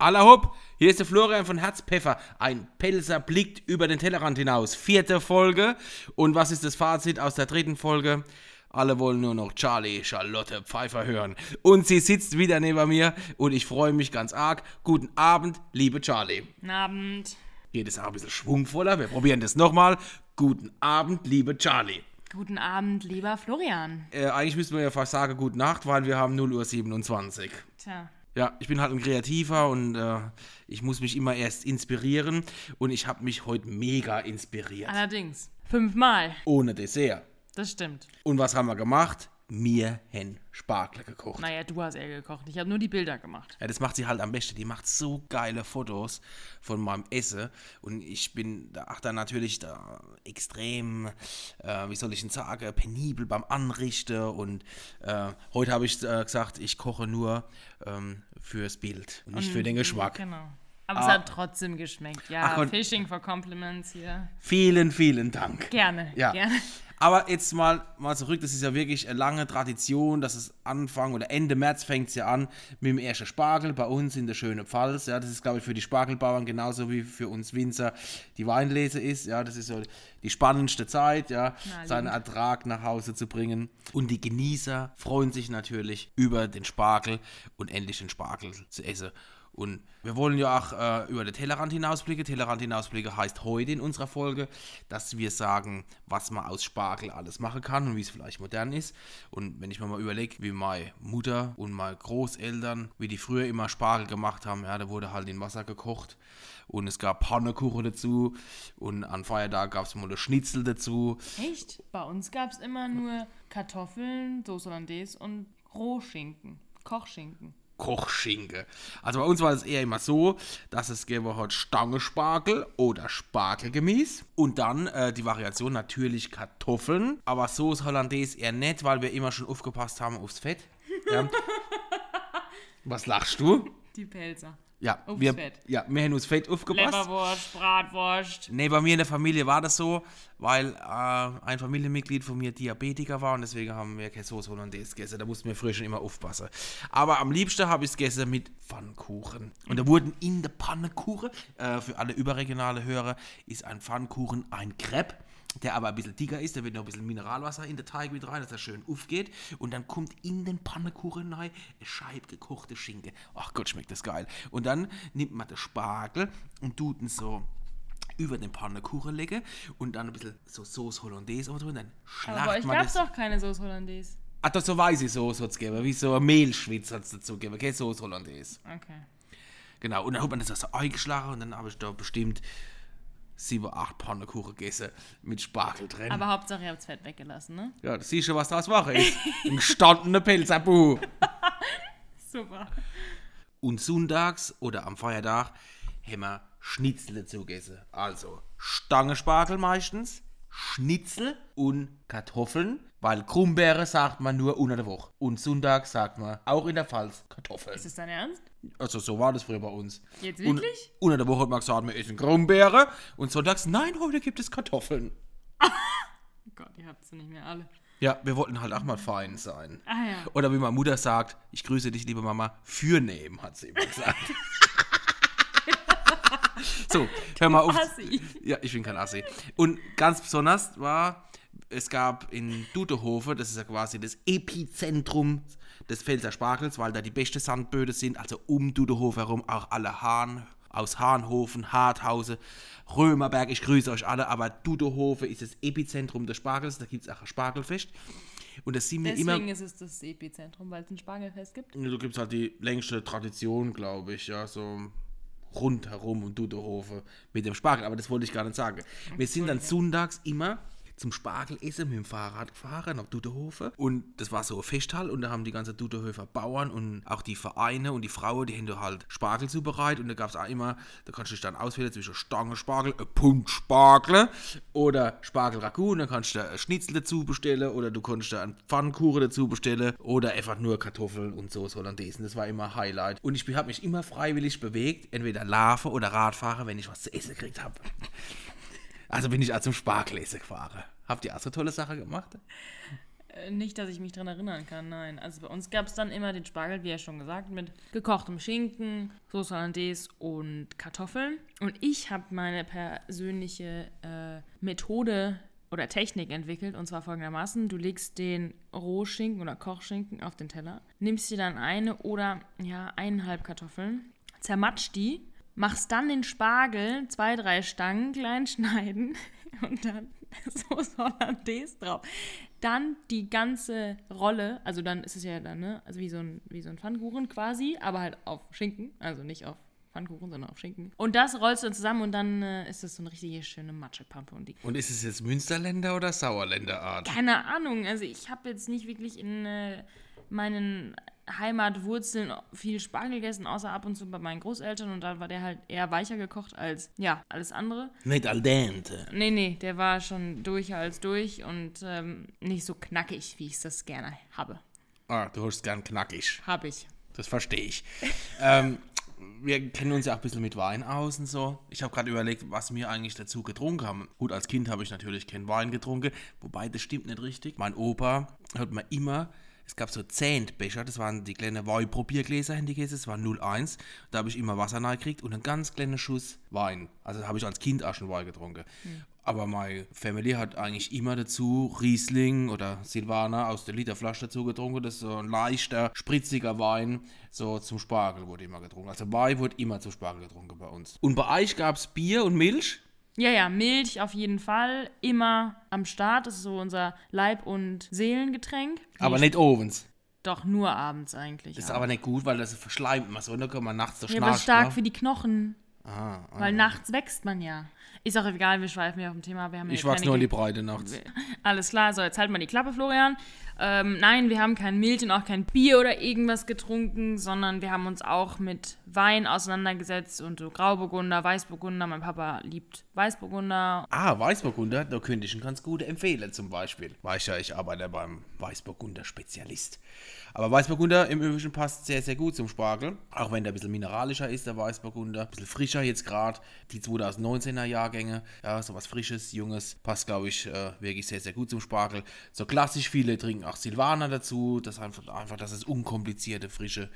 Hopp, hier ist der Florian von Herzpfeffer. Ein Pelzer blickt über den Tellerrand hinaus. Vierte Folge. Und was ist das Fazit aus der dritten Folge? Alle wollen nur noch Charlie Charlotte Pfeiffer hören. Und sie sitzt wieder neben mir und ich freue mich ganz arg. Guten Abend, liebe Charlie. Guten Abend. Geht es auch ein bisschen schwungvoller? Wir probieren das nochmal. Guten Abend, liebe Charlie. Guten Abend, lieber Florian. Äh, eigentlich müssten wir ja fast sagen Gute Nacht, weil wir haben 0.27 Uhr. Tja. Ja, ich bin halt ein Kreativer und äh, ich muss mich immer erst inspirieren und ich habe mich heute mega inspiriert. Allerdings. Fünfmal. Ohne Dessert. Das stimmt. Und was haben wir gemacht? Mir hen Spargel gekocht. Naja, du hast eher gekocht. Ich habe nur die Bilder gemacht. Ja, das macht sie halt am besten. Die macht so geile Fotos von meinem Essen. Und ich bin da, ach, da natürlich da extrem, äh, wie soll ich denn sagen, penibel beim Anrichten. Und äh, heute habe ich äh, gesagt, ich koche nur ähm, fürs Bild und nicht für den Geschmack. Genau. Aber Ah. es hat trotzdem geschmeckt. Ja, Ach, Fishing for Compliments hier. Vielen, vielen Dank. Gerne. Ja. Gerne. Aber jetzt mal, mal zurück, das ist ja wirklich eine lange Tradition, dass es Anfang oder Ende März fängt es ja an mit dem ersten Spargel bei uns in der schönen Pfalz. Ja, das ist, glaube ich, für die Spargelbauern genauso wie für uns Winzer die Weinlese ist. Ja, das ist so die spannendste Zeit, ja, Na, seinen lieb. Ertrag nach Hause zu bringen. Und die Genießer freuen sich natürlich über den Spargel und endlich den Spargel zu essen. Und wir wollen ja auch äh, über den Tellerrand hinausblicken. Tellerrand hinausblicken heißt heute in unserer Folge, dass wir sagen, was man aus Spargel alles machen kann und wie es vielleicht modern ist. Und wenn ich mir mal überlege, wie meine Mutter und meine Großeltern, wie die früher immer Spargel gemacht haben, ja, da wurde halt in Wasser gekocht und es gab Pannekuchen dazu und an Feiertag gab es mal eine Schnitzel dazu. Echt? Bei uns gab es immer nur Kartoffeln, Soße Hollandaise und Rohschinken. Kochschinken. Kochschinke. Also bei uns war es eher immer so, dass es gäbe halt Stangenspargel oder Spargelgemüse und dann äh, die Variation natürlich Kartoffeln, aber Soße Hollandaise eher nicht, weil wir immer schon aufgepasst haben aufs Fett. Ja. Was lachst du? Die Pelzer. Ja, Aufs wir, Fett. ja, wir haben aufs Fett aufgepasst. Leberwurst, Bratwurst. Nee, bei mir in der Familie war das so, weil äh, ein Familienmitglied von mir Diabetiker war und deswegen haben wir keine Soße Hollandaise gegessen. Da mussten wir früher schon immer aufpassen. Aber am liebsten habe ich es gegessen mit Pfannkuchen. Und da wurden in der Pannekuchen, äh, für alle überregionale Hörer, ist ein Pfannkuchen ein Crepe. Der aber ein bisschen dicker ist, da wird noch ein bisschen Mineralwasser in den Teig mit rein, dass er schön aufgeht. Und dann kommt in den Pannekuchen rein eine Scheibe gekochte Schinken. Ach Gott, schmeckt das geil. Und dann nimmt man den Spargel und tut ihn so über den Pannekuchen legen und dann ein bisschen so Sauce Hollandaise oder dann Aber schlacht euch man gab es das. doch keine Soße Hollandaise. Ah, das so weiße Soße hat es gegeben, wie so ein Mehlschwitz hat es dazu gegeben, keine Sauce Hollandaise. Okay. Genau, und dann hat man das so eingeschlagen und dann habe ich da bestimmt sieben, acht Pannekuchen gegessen mit Spargel drin. Aber Hauptsache, ihr habt Fett weggelassen, ne? ja, das siehst du, was draus mache ist. Ein gestandener Pelzerbuh. Super. Und sonntags oder am Feiertag haben wir Schnitzel dazu gegessen. Also Stangenspargel meistens, Schnitzel und Kartoffeln, weil Krummbeere sagt man nur unter der Woche. Und Sonntag sagt man auch in der Pfalz Kartoffeln. Ist das dein Ernst? Also so war das früher bei uns. Jetzt Und wirklich? unter der Woche hat man gesagt, wir essen Krummbeere. Und sonntags, nein, heute gibt es Kartoffeln. Oh Gott, ihr habt sie nicht mehr alle. Ja, wir wollten halt auch mal fein sein. Ah ja. Oder wie meine Mutter sagt, ich grüße dich, liebe Mama, fürnehmen, hat sie immer gesagt. so, hör mal auf. Assi. Ja, ich bin kein Assi. Und ganz besonders war, es gab in Dudehofe, das ist ja quasi das Epizentrum des Pfälzer Spargels, weil da die besten Sandböden sind, also um Dudehofe herum, auch alle Hahn aus Hahnhofen, Harthause, Römerberg, ich grüße euch alle, aber Dudehofe ist das Epizentrum des Spargels, da gibt es auch ein Spargelfest. Und das sind mir immer... Deswegen ist es das Epizentrum, weil es ein Spargelfest gibt. Da gibt es halt die längste Tradition, glaube ich, ja, so rundherum um Duderhofe mit dem Spargel. Aber das wollte ich gar nicht sagen. Wir sind dann sonntags immer zum Spargelessen mit dem Fahrrad gefahren nach Duderhofe. Und das war so ein Festhall und da haben die ganzen Duderhofer Bauern und auch die Vereine und die Frauen, die haben da halt Spargel zubereitet. Und da gab es auch immer, da kannst du dich dann auswählen zwischen Pund Spargel oder Spargel-Ragout. Und dann kannst du ein Schnitzel dazu bestellen oder du kannst da einen Pfannkuchen dazu bestellen oder einfach nur Kartoffeln und Soße Hollandaise. Das war immer Highlight. Und ich habe mich immer freiwillig bewegt, entweder Larve oder Radfahrer, wenn ich was zu essen gekriegt habe. Also bin ich auch zum Spargelessen gefahren. Habt ihr auch so tolle Sachen gemacht? Äh, Nicht, dass ich mich dran erinnern kann, nein. Also bei uns gab es dann immer den Spargel, wie ja schon gesagt, mit gekochtem Schinken, Soße Hollandaise und Kartoffeln. Und ich habe meine persönliche äh, Methode oder Technik entwickelt und zwar folgendermaßen: Du legst den Rohschinken oder Kochschinken auf den Teller, nimmst dir dann eine oder ja eineinhalb Kartoffeln, zermatscht die, machst dann den Spargel zwei, drei Stangen klein schneiden und dann Soße Hollandaise drauf. Dann die ganze Rolle, also dann ist es ja dann, ne, also wie so ein, wie so ein Pfannkuchen quasi, aber halt auf Schinken, also nicht auf Pfannkuchen, sondern auf Schinken. Und das rollst du dann zusammen und dann äh, ist das so eine richtige schöne Matschepampe. Und die, Und ist es jetzt Münsterländer oder Sauerländer Art? keine Ahnung, also ich habe jetzt nicht wirklich in äh, meinen Heimatwurzeln viel Spargel gegessen, außer ab und zu bei meinen Großeltern und da war der halt eher weicher gekocht als, ja, alles andere. Nicht al dente. Nee, nee, der war schon durch als durch und ähm, nicht so knackig, wie ich das gerne habe. Ah, du hast gern knackig. Hab ich. Das verstehe ich. ähm, wir kennen uns ja auch ein bisschen mit Wein aus und so. Ich habe gerade überlegt, was wir eigentlich dazu getrunken haben. Gut, als Kind habe ich natürlich keinen Wein getrunken, wobei das stimmt nicht richtig. Mein Opa hat mir immer, es gab so Zehntbecher, das waren die kleinen Weinprobiergläser, haben die gegessen, das war 01. Da habe ich immer Wasser reingekriegt und einen ganz kleinen Schuss Wein. Also habe ich als Kind auch schon Wein getrunken. Aber meine Family hat eigentlich immer dazu Riesling oder Silvaner aus der Literflasche dazu getrunken. Das ist so ein leichter, spritziger Wein. So zum Spargel wurde immer getrunken. Also Wein wurde immer zum Spargel getrunken bei uns. Und bei euch gab es Bier und Milch? Ja, ja, Milch auf jeden Fall. Immer am Start. Das ist so unser Leib- und Seelengetränk. Aber nicht Ovens. Doch, nur abends eigentlich. Ist ja. aber nicht gut, weil das verschleimt man so. Da kann man nachts so ja, aber stark für die Knochen. Ah, ah. Weil nachts wächst man ja. Ist auch egal, wir schweifen ja auf dem Thema. Wir haben Ich ja wachse nur in die Breite nachts. Alles klar, so jetzt halt mal die Klappe, Florian. Ähm, nein, wir haben kein Milch und auch kein Bier oder irgendwas getrunken, sondern wir haben uns auch mit Wein auseinandergesetzt und so Grauburgunder, Weißburgunder. Mein Papa liebt Weißburgunder. Ah, Weißburgunder, da könnte ich einen ganz guten empfehlen zum Beispiel. Weiß ja, ich arbeite beim Weißburgunder Spezialist. Aber Weißburgunder im Übrigen passt sehr, sehr gut zum Spargel. Auch wenn der ein bisschen mineralischer ist, der Weißburgunder. Ein bisschen frischer jetzt gerade. Die 2019er Jahrgänge. Ja, sowas Frisches, Junges. Passt, glaube ich, äh, wirklich sehr, sehr gut zum Spargel. So klassisch, viele trinken auch Silvaner dazu. Das einfach, einfach, dass es unkomplizierte, frische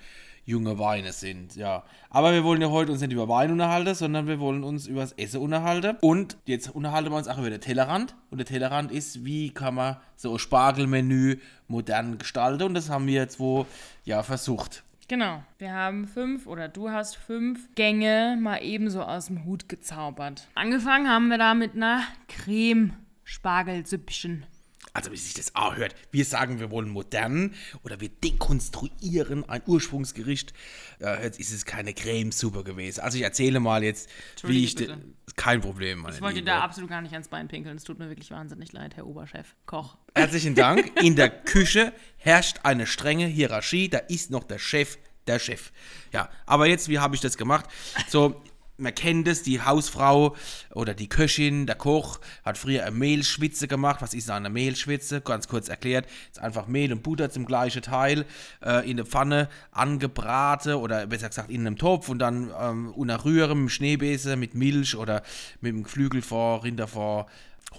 junge Weine sind, ja. Aber wir wollen ja heute uns nicht über Wein unterhalten, sondern wir wollen uns über das Essen unterhalten. Und jetzt unterhalten wir uns auch über den Tellerrand. Und der Tellerrand ist, wie kann man so ein Spargelmenü modern gestalten. Und das haben wir jetzt wo, ja, versucht. Genau, wir haben fünf oder du hast fünf Gänge mal ebenso aus dem Hut gezaubert. Angefangen haben wir da mit einer Creme-Spargelsüppchen. Also wie sich das auch hört. Wir sagen, wir wollen modern oder wir dekonstruieren ein Ursprungsgericht. Äh, jetzt ist es keine Cremesuppe gewesen. Also ich erzähle mal jetzt, wie ich... De- Kein Problem, meine Ich wollte Liebe. da absolut gar nicht ans Bein pinkeln. Es tut mir wirklich wahnsinnig leid, Herr Oberchef. Koch. Herzlichen Dank. In der Küche herrscht eine strenge Hierarchie. Da ist noch der Chef, der Chef. Ja, aber jetzt, wie habe ich das gemacht? So, man kennt es, die Hausfrau oder die Köchin, der Koch hat früher eine Mehlschwitze gemacht. Was ist eine Mehlschwitze? Ganz kurz erklärt. Ist einfach Mehl und Butter zum gleichen Teil äh, in der Pfanne angebraten oder besser gesagt in einem Topf und dann ähm, unter Rühre mit Schneebesen, mit Milch oder mit dem Geflügelfond, Rinderfond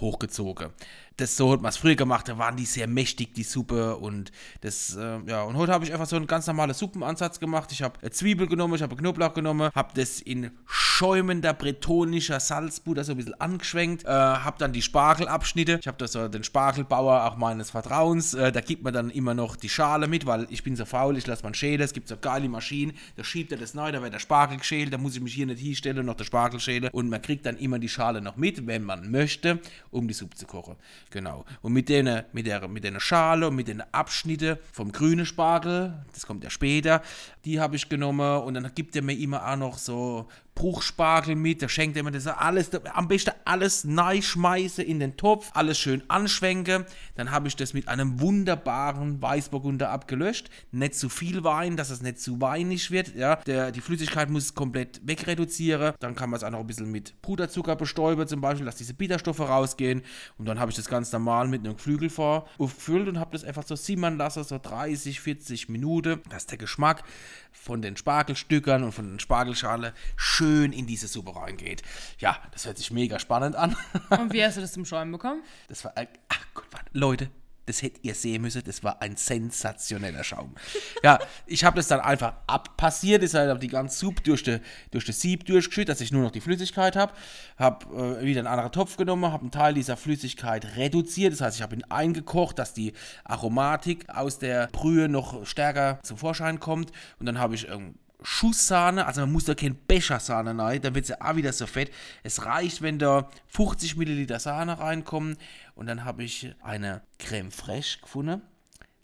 hochgezogen. Das so hat man es früher gemacht, da waren die sehr mächtig, die Suppe und das, äh, ja, und heute habe ich einfach so einen ganz normalen Suppenansatz gemacht. Ich habe Zwiebel genommen, ich habe Knoblauch genommen, habe das in schäumender bretonischer Salzbutter so ein bisschen angeschwenkt, äh, habe dann die Spargelabschnitte, ich habe da so den Spargelbauer auch meines Vertrauens, äh, da gibt man dann immer noch die Schale mit, weil ich bin so faul, ich lasse man schälen, es gibt so geile Maschinen, da schiebt er das neu, da wird der Spargel geschält, da muss ich mich hier nicht hinstellen und noch der Spargel schälen. Und man kriegt dann immer die Schale noch mit, wenn man möchte, um die Suppe zu kochen. Genau. Und mit der, mit der, mit der Schale und mit den Abschnitten vom grünen Spargel, das kommt ja später, die habe ich genommen. Und dann gibt er mir immer auch noch so Bruchspargel mit, da schenkt er mir das alles, am besten alles neu schmeiße in den Topf, alles schön anschwenke, dann habe ich das mit einem wunderbaren Weißburgunder abgelöscht, nicht zu viel Wein, dass es nicht zu weinig wird, ja, der, die Flüssigkeit muss komplett wegreduzieren, dann kann man es auch noch ein bisschen mit Puderzucker bestäuben zum Beispiel, dass diese Bitterstoffe rausgehen. Und dann habe ich das ganz normal mit einem Geflügelfond aufgefüllt und habe das einfach so simmern lassen, so 30, 40 Minuten, dass der Geschmack von den Spargelstückern und von den Spargelschale schön in diese Suppe reingeht. Ja, das hört sich mega spannend an. Und wie hast du das zum Schäumen bekommen? Das war, äh, ach Gott, warte, Leute, das hättet ihr sehen müssen, das war ein sensationeller Schaum. ja, ich habe das dann einfach abpassiert, ist halt die ganze Suppe durch, de, durch das Sieb durchgeschüttet, dass ich nur noch die Flüssigkeit habe. Habe äh, wieder einen anderen Topf genommen, habe einen Teil dieser Flüssigkeit reduziert, das heißt, ich habe ihn eingekocht, dass die Aromatik aus der Brühe noch stärker zum Vorschein kommt. Und dann habe ich ähm, Schusssahne, also man muss da kein Bechersahne rein, dann wird sie auch wieder so fett. Es reicht, wenn da 50 Milliliter Sahne reinkommen. Und dann habe ich eine Creme fraiche gefunden,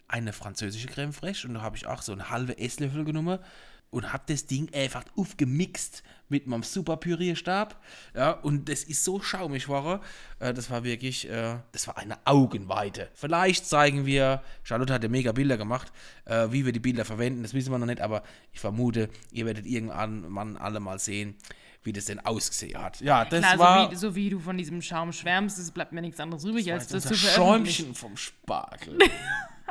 eine französische Creme fraiche und da habe ich auch so einen halben Esslöffel genommen und habe das Ding einfach aufgemixt mit meinem super Pürierstab. Ja, und das ist so schaumig war. Äh, das war wirklich, äh, das war eine Augenweite. Vielleicht zeigen wir, Charlotte hat ja mega Bilder gemacht, äh, wie wir die Bilder verwenden, das wissen wir noch nicht, aber ich vermute, ihr werdet irgendwann alle mal sehen, wie das denn ausgesehen hat. Ja, das Klar, war... so, wie, so wie du von diesem Schaum schwärmst, es bleibt mir nichts anderes übrig, als das zu veröffentlichen. Schäumchen vom Spargel.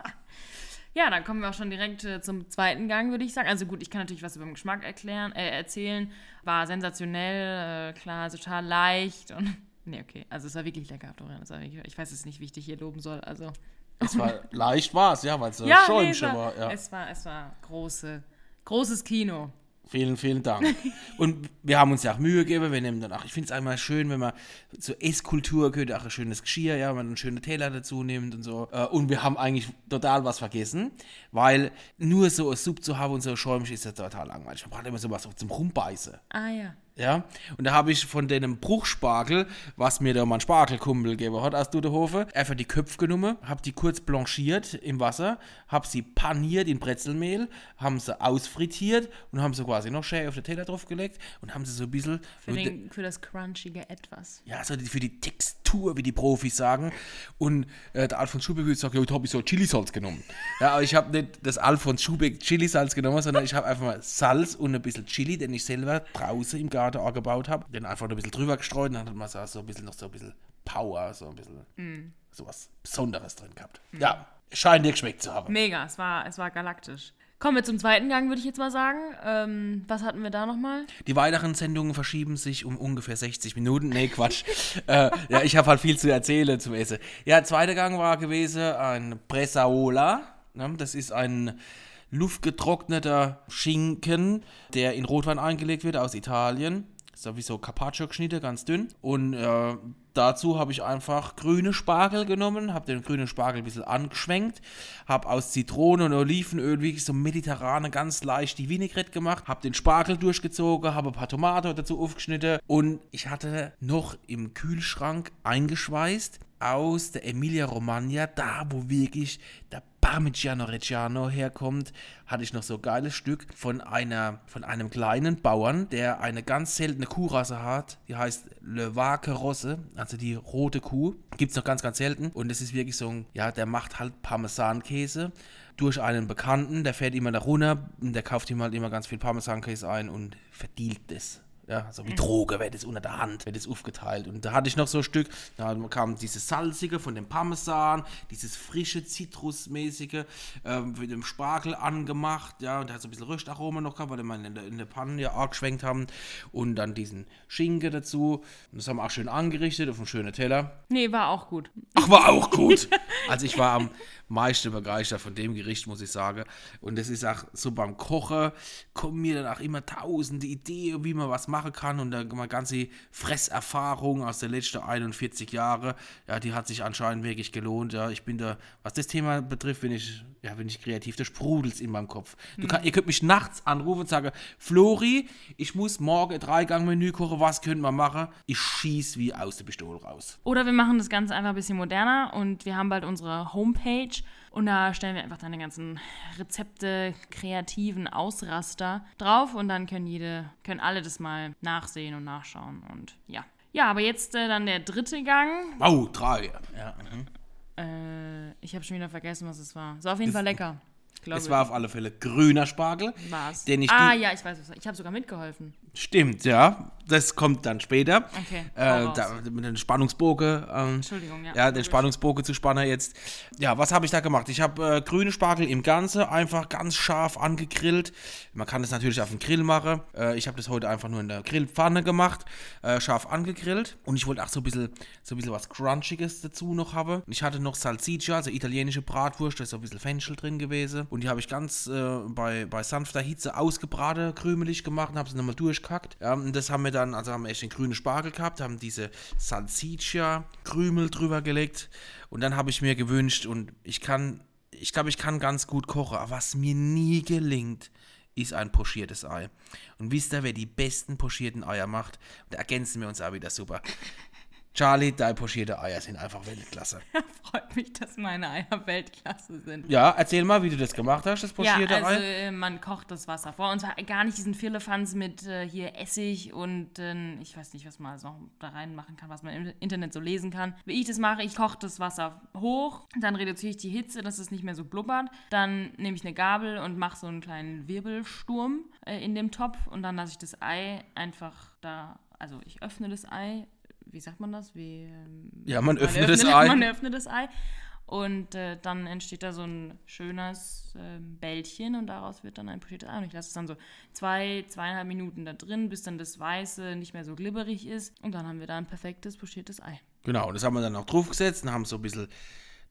Ja, dann kommen wir auch schon direkt äh, zum zweiten Gang, würde ich sagen. Also gut, ich kann natürlich was über den Geschmack erklären, äh, erzählen. War sensationell, äh, klar, total leicht und. Nee, okay. Also es war wirklich lecker. Es war wirklich, ich weiß jetzt nicht, wie ich dich hier loben soll. Also. es war leicht war es, ja, weil es so Ja, nee, Schäumchen es war, war. Ja. es war, es war große, großes Kino. Vielen, vielen Dank. Und wir haben uns ja auch Mühe gegeben. Wir nehmen dann auch, ich finde es einmal schön, wenn man zur Esskultur gehört, auch ein schönes Geschirr, ja, wenn man einen schönen Teller dazu nimmt und so. Äh, Und wir haben eigentlich total was vergessen, weil nur so ein Sub zu haben und so schäumig ist ja total langweilig. Man braucht immer sowas zum Rumbeißen. Ah ja. Ja, und da habe ich von dem Bruchspargel, was mir da mein Spargelkumpel gegeben hat aus Dudehofe, einfach die Köpfe genommen, habe die kurz blanchiert im Wasser, habe sie paniert in Brezelmehl, haben sie ausfrittiert und haben sie quasi noch schön auf den Teller draufgelegt und haben sie so ein bisschen Für, den, für das crunchige Etwas. ja, so die- für die Textur, wie die Profis sagen. Und äh, der Alfons Schubeck hat gesagt, ja, heute habe ich so Chilisalz genommen. Ja, aber ich habe nicht das Alfons Schubeck Chilisalz genommen, sondern ich habe einfach mal Salz und ein bisschen Chili, den ich selber draußen im Garten angebaut habe, den einfach ein bisschen drüber gestreut und dann hat man so, so ein bisschen noch so ein bisschen Power, so ein bisschen so was Besonderes drin gehabt. Ja, scheint dir geschmeckt zu haben. Mega, es war, es war galaktisch. Kommen wir zum zweiten Gang, würde ich jetzt mal sagen. Ähm, was hatten wir da nochmal? Die weiteren Sendungen verschieben sich um ungefähr 60 Minuten. Nee, Quatsch. äh, ja, ich habe halt viel zu erzählen zum Essen. Ja, zweiter Gang war gewesen ein Bresaola. Ne? Das ist ein luftgetrockneter Schinken, der in Rotwein eingelegt wird aus Italien. So wie so Carpaccio geschnitten, ganz dünn. Und äh, dazu habe ich einfach grüne Spargel genommen, habe den grünen Spargel ein bisschen angeschwenkt, habe aus Zitrone und Olivenöl wirklich so mediterrane, ganz leicht die Vinaigrette gemacht, habe den Spargel durchgezogen, habe ein paar Tomaten dazu aufgeschnitten und ich hatte noch im Kühlschrank eingeschweißt aus der Emilia Romagna, da wo wirklich der Parmigiano Reggiano herkommt, hatte ich noch so ein geiles Stück von einer von einem kleinen Bauern, der eine ganz seltene Kuhrasse hat, die heißt Le Vaque Rosse, also die rote Kuh. Gibt's noch ganz ganz selten und es ist wirklich so ein ja, der macht halt Parmesankäse durch einen Bekannten, der fährt immer da runter, und der kauft ihm halt immer ganz viel Parmesankäse ein und verdielt das. Ja, so wie Droge wird es unter der Hand, wird es aufgeteilt. Und da hatte ich noch so ein Stück, da kam dieses salzige von dem Parmesan, dieses frische Zitrusmäßige ähm, mit dem Spargel angemacht, ja, und der hat so ein bisschen Röstaroma noch gehabt, weil wir in der, in der Panne ja auch geschwenkt haben. Und dann diesen Schinken dazu. Und das haben wir auch schön angerichtet auf einem schönen Teller. Nee, war auch gut. Ach, war auch gut. Also ich war am meisten begeistert von dem Gericht, muss ich sagen. Und es ist auch so beim Kochen, kommen mir dann auch immer tausende Ideen, wie man was machen kann. Und dann meine ganze Fresserfahrung aus den letzten 41 Jahren, ja, die hat sich anscheinend wirklich gelohnt. Ja, ich bin da, was das Thema betrifft, bin ich, ja, bin ich kreativ, da sprudelt's in meinem Kopf. Du kann, ihr könnt mich nachts anrufen und sagen, Flori, ich muss morgen ein Dreigang-Menü kochen, was können wir machen? Ich schieß wie aus der Pistole raus. Oder wir machen das Ganze einfach ein bisschen moderner und wir haben bald unsere Homepage und da stellen wir einfach deine ganzen Rezepte, kreativen Ausraster drauf und dann können jede, können alle das mal nachsehen und nachschauen und ja. Ja, aber jetzt äh, dann der dritte Gang. Wow, drei. Ja, mhm. Äh, ich habe schon wieder vergessen, was es war. Es war auf jeden Fall lecker. Ich glaube, Es war auf alle Fälle grüner Spargel, war's. den ich Ah ja, ich weiß was. Ich habe sogar mitgeholfen. Stimmt, ja. Das kommt dann später. Okay, Äh, da, mit dem Spannungsbogen. Ähm, Entschuldigung, ja. Ja, den. Spannungsbogen zu spannen jetzt. Ja, was habe ich da gemacht? Ich habe äh, grüne Spargel im Ganze einfach ganz scharf angegrillt. Man kann das natürlich auf dem Grill machen. Äh, ich habe das heute einfach nur in der Grillpfanne gemacht, äh, scharf angegrillt. Und ich wollte auch so ein bisschen, so ein bisschen was Crunchiges dazu noch haben. Ich hatte noch Salsiccia, also italienische Bratwurst, da ist so ein bisschen Fenchel drin gewesen. Und die habe ich ganz äh, bei, bei sanfter Hitze ausgebraten, krümelig gemacht und habe sie nochmal durchkackt. Und das haben wir dann, also haben wir echt den grünen Spargel gehabt, haben diese Salsiccia-Krümel drüber gelegt. Und dann habe ich mir gewünscht, und ich kann, ich glaube, ich kann ganz gut kochen, aber was mir nie gelingt, ist ein pochiertes Ei. Und wisst ihr, wer die besten pochierten Eier macht? Da ergänzen wir uns auch wieder super. Charlie, deine pochierte Eier sind einfach Weltklasse. Freut mich, dass meine Eier Weltklasse sind. Ja, erzähl mal, wie du das gemacht hast, das Ja, pochierte also Ei. äh, man kocht das Wasser vor und zwar gar nicht diesen Firlefanz mit äh, hier Essig und äh, ich weiß nicht, was man also noch da reinmachen kann, was man im Internet so lesen kann. Wie ich das mache, ich koche das Wasser hoch, dann reduziere ich die Hitze, dass es nicht mehr so blubbert. Dann nehme ich eine Gabel und mache so einen kleinen Wirbelsturm äh, in dem Topf und dann lasse ich das Ei einfach da, also ich öffne das Ei, wie sagt man das? Wie, ähm, Ja, man öffnet das Ei. Man öffnet das Ei. Und äh, dann entsteht da so ein schönes ähm, Bällchen und daraus wird dann ein pochiertes Ei. Und ich lasse es dann so zwei, zweieinhalb Minuten da drin, bis dann das Weiße nicht mehr so glibberig ist. Und dann haben wir da ein perfektes pochiertes Ei. Genau, und das haben wir dann noch draufgesetzt und haben so ein bisschen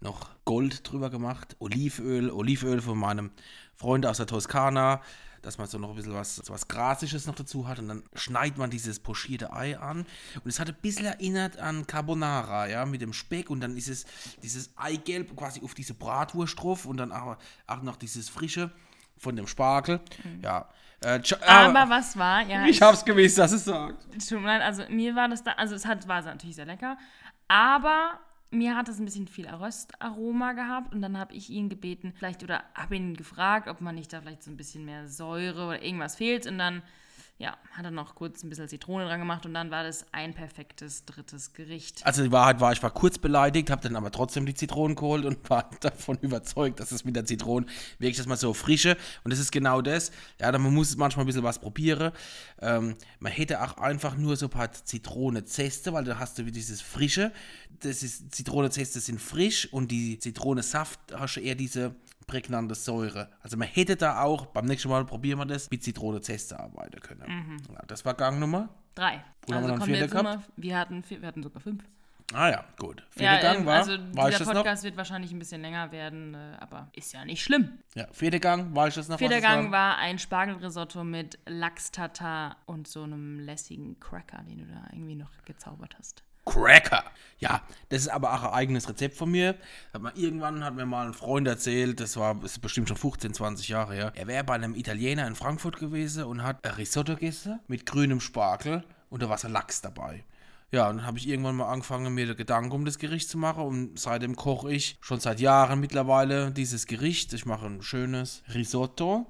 noch Gold drüber gemacht. Olivenöl, Olivenöl von meinem Freund aus der Toskana, dass man so noch ein bisschen was, so was Grasisches noch dazu hat. Und dann schneidet man dieses pochierte Ei an. Und es hat ein bisschen erinnert an Carbonara, ja, mit dem Speck. Und dann ist es dieses Eigelb quasi auf diese Bratwurst drauf und dann auch, auch noch dieses Frische von dem Spargel. Ja. Äh, Cha- Aber was war, ja, ich hab's gewusst, dass es sagt. Tut mir leid, also mir war das da, also es hat, war natürlich sehr lecker, aber mir hat es ein bisschen viel Röstaroma gehabt und dann habe ich ihn gebeten, vielleicht oder habe ihn gefragt, ob man nicht da vielleicht so ein bisschen mehr Säure oder irgendwas fehlt und dann, ja, hat er noch kurz ein bisschen Zitrone dran gemacht und dann war das ein perfektes drittes Gericht. Also die Wahrheit war, ich war kurz beleidigt, habe dann aber trotzdem die Zitronen geholt und war davon überzeugt, dass es mit der Zitrone wirklich das mal so frische und das ist genau das. Ja, man muss manchmal ein bisschen was probieren. Ähm, man hätte auch einfach nur so ein paar Zitronenzeste, weil da hast du wieder dieses frische. Das ist Zitronenzeste sind frisch und die Zitronensaft hast du eher diese prägnante Säure. Also man hätte da auch, beim nächsten Mal probieren wir das, mit Zitronenzeste arbeiten können. Ja, das war Gangnummer. Drei. Wo haben wir einen kommen vierten jetzt immer, wir hatten, vier, wir hatten sogar fünf. Ah ja, gut. Vierter Ja, Gang ähm, war, also war dieser noch? Podcast wird wahrscheinlich ein bisschen länger werden, äh, aber ist ja nicht schlimm. Ja, vierter Gang, war ich das noch? Vierter Gang war ein Spargelrisotto mit Lachs-Tatar und so einem lässigen Cracker, den du da irgendwie noch gezaubert hast. Cracker. Ja, das ist aber auch ein eigenes Rezept von mir. Hat man, irgendwann hat mir mal ein Freund erzählt, das war das ist bestimmt schon 15, 20 Jahre her. Er wäre bei einem Italiener in Frankfurt gewesen und hat Risotto gegessen mit grünem Spargel und da war Lachs dabei. Ja, und dann habe ich irgendwann mal angefangen, mir Gedanken um das Gericht zu machen und seitdem koche ich schon seit Jahren mittlerweile dieses Gericht. Ich mache ein schönes Risotto.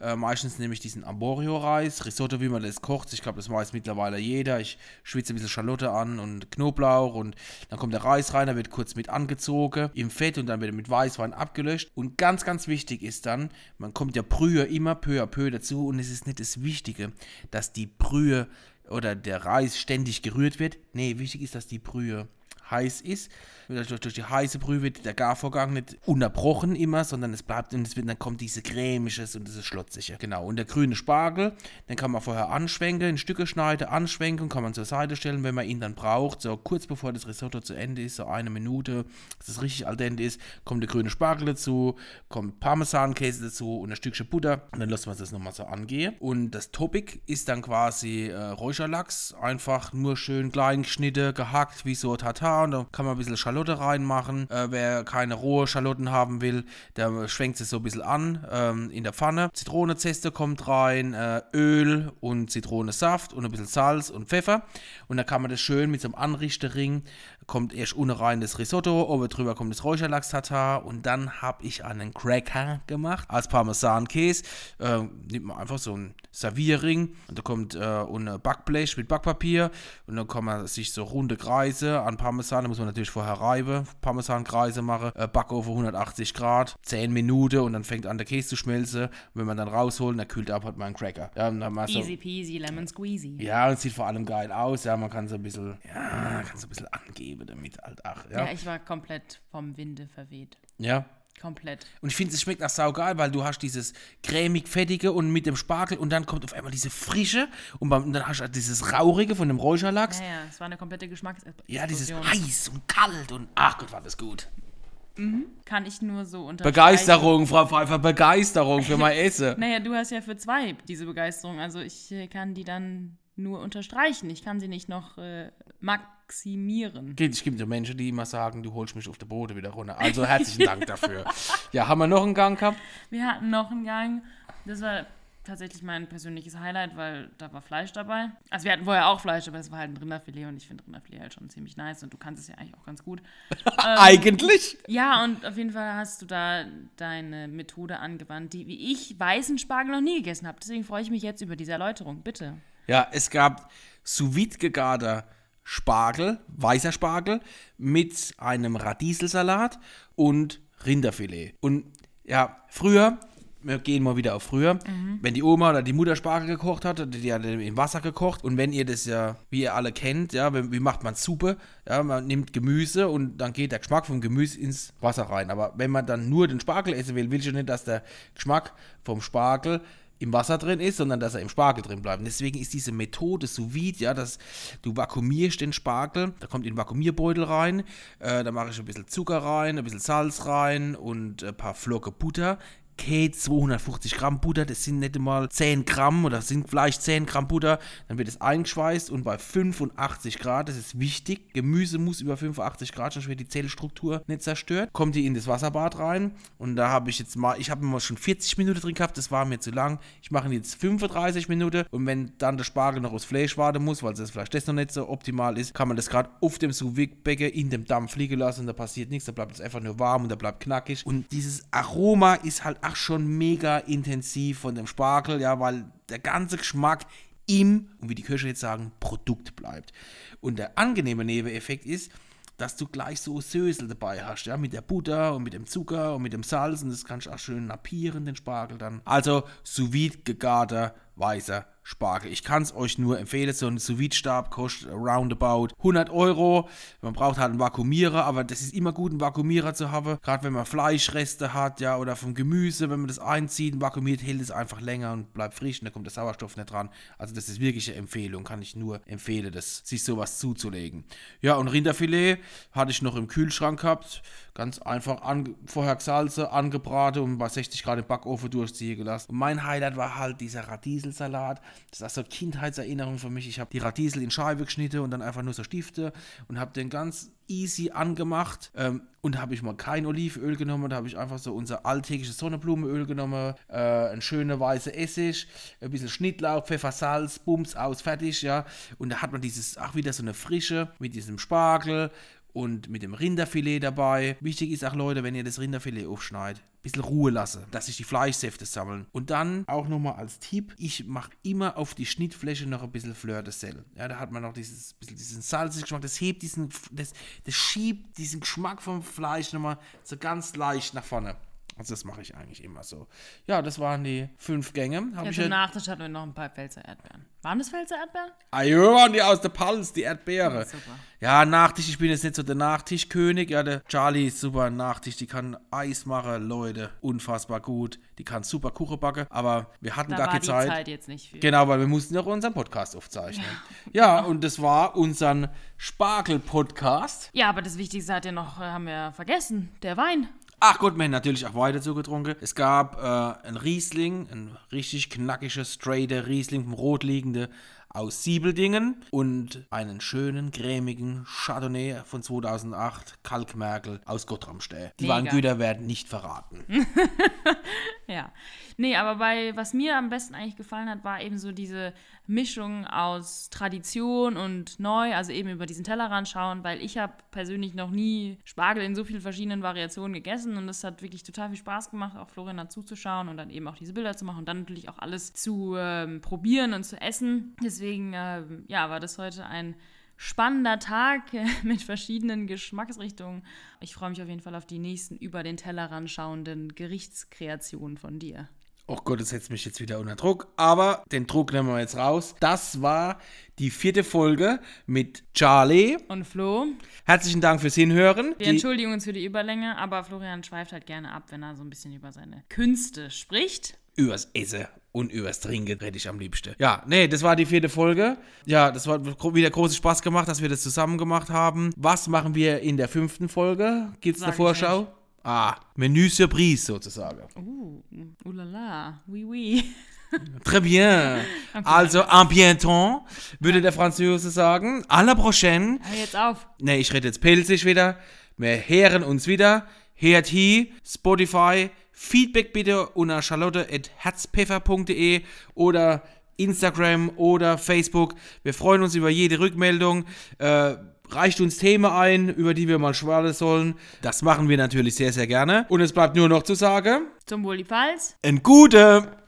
Äh, meistens nehme ich diesen Arborio-Reis. Risotto, wie man das kocht. Ich glaube, das weiß mittlerweile jeder. Ich schwitze ein bisschen Schalotte an und Knoblauch und dann kommt der Reis rein, der wird kurz mit angezogen im Fett und dann wird er mit Weißwein abgelöscht. Und ganz, ganz wichtig ist dann, man kommt ja Brühe immer peu à peu dazu und es ist nicht das Wichtige, dass die Brühe oder der Reis ständig gerührt wird. Nee, wichtig ist, dass die Brühe heiß ist. Durch, durch die heiße Brühe wird der Garvorgang nicht unterbrochen immer, sondern es bleibt und es wird, dann kommt diese cremiges und dieses schlotzige. Genau. Und der grüne Spargel, den kann man vorher anschwenken, in Stücke schneiden, anschwenken, kann man zur Seite stellen, wenn man ihn dann braucht. So kurz bevor das Risotto zu Ende ist, so eine Minute, dass es richtig al dente ist, kommt der grüne Spargel dazu, kommt Parmesankäse dazu und ein Stückchen Butter. Und dann lassen wir das nochmal so angehen. Und das Topic ist dann quasi äh, Räucherlachs, einfach nur schön klein geschnitten, gehackt, wie so Tatar. Und da kann man ein bisschen Schalotte reinmachen. Äh, wer keine rohe Schalotten haben will, der schwenkt es so ein bisschen an ähm, in der Pfanne. Zitronenzeste kommt rein, äh, Öl und Zitronensaft und ein bisschen Salz und Pfeffer. Und dann kann man das schön mit so einem Anrichterring, kommt erst unten rein das Risotto, oben drüber kommt das Räucherlachs-Tatar und dann habe ich einen Cracker gemacht als Parmesankäse. Äh, nimmt man einfach so einen Servierring und da kommt äh, und ein Backblech mit Backpapier und dann kann man sich so runde Kreise an Parmesan, da muss man natürlich vorher reiben, Parmesankreise machen, äh, Backofen 180 Grad, 10 Minuten und dann fängt an der Käse zu schmelzen. Und wenn man dann rausholt, dann kühlt ab, hat man einen Cracker. Ja, und dann machst du- Easy peasy, lemon squeezy. ja, und sieht vor allem geil aus. Ja, man kann so ein bisschen, ja, kann so ein bisschen angeben damit halt. Ach, Ja. ja. ich war komplett vom Winde verweht. Ja. Komplett. Und ich finde, es schmeckt auch saugeil, weil du hast dieses cremig-fettige und mit dem Spargel und dann kommt auf einmal diese Frische und, beim, und dann hast du dieses Raurige von dem Räucherlachs. Ja, ja, es war eine komplette Geschmacks. Ja, dieses heiß und kalt und ach Gott, war das gut. Kann ich nur so unterstreichen. Begeisterung, Frau Pfeiffer, Begeisterung für mein Essen. Naja, du hast ja für zwei diese Begeisterung. Also ich äh, kann die dann nur unterstreichen. Ich kann sie nicht noch äh, maximieren. Geht, Es gibt ja Menschen, die immer sagen, du holst mich auf der Boden wieder runter. Also herzlichen Dank dafür. Ja, haben wir noch einen Gang gehabt? Wir hatten noch einen Gang. Das war tatsächlich mein persönliches Highlight, weil da war Fleisch dabei. Also wir hatten vorher auch Fleisch, aber es war halt ein Rinderfilet und ich finde Rinderfilet halt schon ziemlich nice und du kannst es ja eigentlich auch ganz gut. Eigentlich? Ja, und auf jeden Fall hast du da deine Methode angewandt, die, wie ich, weißen Spargel noch nie gegessen habe. Deswegen freue ich mich jetzt über diese Erläuterung. Bitte. Ja, es gab sous vide gegarter Spargel, weißer Spargel, mit einem Radieselsalat und Rinderfilet. Und ja, früher, wir gehen mal wieder auf früher, wenn die Oma oder die Mutter Spargel gekocht hat, die hat im Wasser gekocht. Und wenn ihr das ja, wie ihr alle kennt, ja, wie macht man Suppe? Ja, man nimmt Gemüse und dann geht der Geschmack vom Gemüse ins Wasser rein. Aber wenn man dann nur den Spargel essen will, will ich nicht, dass der Geschmack vom Spargel im Wasser drin ist, sondern dass er im Spargel drin bleibt. Und deswegen ist diese Methode sous vide, ja, dass du vakuumierst den Spargel, da kommt in den Vakuumierbeutel rein, äh, da mache ich ein bisschen Zucker rein, ein bisschen Salz rein und ein paar Flocke Butter. Geht 250 Gramm Butter, das sind nicht mal 10 Gramm oder sind vielleicht 10 Gramm Butter, dann wird es eingeschweißt und bei 85 Grad, das ist wichtig, Gemüse muss über 85 Grad, sonst wird die Zellstruktur nicht zerstört, kommt die in das Wasserbad rein und da habe ich jetzt mal, ich habe mal schon 40 Minuten drin gehabt, das war mir zu lang, ich mache jetzt 35 Minuten und wenn dann der Spargel noch aufs Fleisch warten muss, weil das Fleisch das noch nicht so optimal ist, kann man das gerade auf dem sous in dem Dampf liegen lassen, da passiert nichts, da bleibt es einfach nur warm und da bleibt knackig und dieses Aroma ist halt auch schon mega intensiv von dem Spargel, ja, weil der ganze Geschmack im, und wie die Köche jetzt sagen, Produkt bleibt. Und der angenehme Nebeneffekt ist, dass du gleich so Sösel dabei hast, ja, mit der Butter und mit dem Zucker und mit dem Salz und das kannst du auch schön nappieren, den Spargel dann. Also sous vide gegarter weißer Spargel. Ich kann es euch nur empfehlen, so ein sous Stab kostet roundabout 100 Euro. Man braucht halt einen Vakuumierer, aber das ist immer gut, einen Vakuumierer zu haben, gerade wenn man Fleischreste hat, ja, oder vom Gemüse, wenn man das einzieht, vakuumiert, hält es einfach länger und bleibt frisch und da kommt der Sauerstoff nicht dran. Also das ist wirklich eine Empfehlung, kann ich nur empfehlen, das, sich sowas zuzulegen. Ja, und Rinderfilet hatte ich noch im Kühlschrank gehabt, ganz einfach ange vorher gesalzen, angebraten und bei 60 Grad im Backofen durchziehen gelassen. Und mein Highlight war halt dieser Radieselsalat. Das ist so eine Kindheitserinnerung für mich. Ich habe die Radiesel in Scheibe geschnitten und dann einfach nur so Stifte und habe den ganz easy angemacht. Ähm, und habe ich mal kein Olivenöl genommen, da habe ich einfach so unser alltägliches Sonnenblumenöl genommen, äh, ein schöner weißer Essig, ein bisschen Schnittlauch, Pfeffer, Salz, Bums, aus, fertig, ja. Und da hat man dieses, auch wieder so eine Frische mit diesem Spargel und mit dem Rinderfilet dabei. Wichtig ist auch, Leute, wenn ihr das Rinderfilet aufschneidet, bisschen Ruhe lassen, dass sich die Fleischsäfte sammeln. Und dann auch nochmal als Tipp, ich mache immer auf die Schnittfläche noch ein bisschen Fleur de Sel. Ja, da hat man noch dieses bisschen diesen salzigen Geschmack, das hebt diesen, das, das schiebt diesen Geschmack vom Fleisch nochmal so ganz leicht nach vorne. Also das mache ich eigentlich immer so. Ja, das waren die fünf Gänge. Hab Ja, ich zum ja, Nachtisch hatten wir noch ein paar Pfälzer Erdbeeren. Waren das Pfälzer Erdbeeren? ah, ja, waren die aus der Palz, die Erdbeere. Super. Ja, Nachtisch, ich bin jetzt nicht so der Nachtischkönig. Ja, der Charlie ist super Nachtisch, die kann Eis machen, Leute, unfassbar gut. Die kann super Kuchen backen, aber wir hatten Da gar war keine die Zeit. Zeit. jetzt nicht viel. Genau, weil wir mussten ja auch unseren Podcast aufzeichnen. Ja, und das war unseren Spargel-Podcast. Ja, aber das Wichtigste hat ja noch, äh, haben wir vergessen, der Wein. Ach gut, wir haben natürlich auch weiter zugetrunken. Es gab äh, ein Riesling, ein richtig knackiger, straighter Riesling vom Rotliegende aus Siebeldingen und einen schönen, cremigen Chardonnay von 2008, Kalkmerkel aus Gottramstäh. Die Mega. Weingüter werden nicht verraten. Ja. Nee, aber bei, was mir am besten eigentlich gefallen hat, war eben so diese Mischung aus Tradition und neu, also eben über diesen Tellerrand schauen, weil ich habe persönlich noch nie Spargel in so vielen verschiedenen Variationen gegessen und es hat wirklich total viel Spaß gemacht, auch Florian dazuzuschauen und dann eben auch diese Bilder zu machen und dann natürlich auch alles zu ähm, probieren und zu essen. Deswegen, ähm, ja, war das heute ein spannender Tag äh, mit verschiedenen Geschmacksrichtungen. Ich freue mich auf jeden Fall auf die nächsten über den Tellerrand schauenden Gerichtskreationen von dir. Oh Gott, das setzt mich jetzt wieder unter Druck. Aber den Druck nehmen wir jetzt raus. Das war die vierte Folge mit Charlie. Und Flo, Herzlichen Dank fürs Hinhören. wir Die- entschuldigen uns für die Überlänge, aber Florian schweift halt gerne ab, wenn er so ein bisschen über seine Künste spricht. übers Essen und übers Trinken rede ich am liebsten. Ja, nee, das war die vierte Folge. Ja, das war gro- wieder großen Spaß gemacht, dass wir das zusammen gemacht haben. Was machen wir in der fünften Folge? Gibt's Sag eine Vorschau? Ah, Menü Surprise sozusagen. Uh, ulala, oui, oui. Très bien. Also, en bientôt, würde der Franzose sagen. À la prochaine. Hör jetzt auf. Ne, ich rede jetzt pelzig wieder. Wir hören uns wieder. Hier, Spotify. Feedback bitte unter charlotte.herzpfeffer.de oder Instagram oder Facebook. Wir freuen uns über jede Rückmeldung. Äh, reicht uns Themen ein, über die wir mal schwallen sollen. Das machen wir natürlich sehr, sehr gerne. Und es bleibt nur noch zu sagen, Zum Wohl die Pfalz. ein Gute!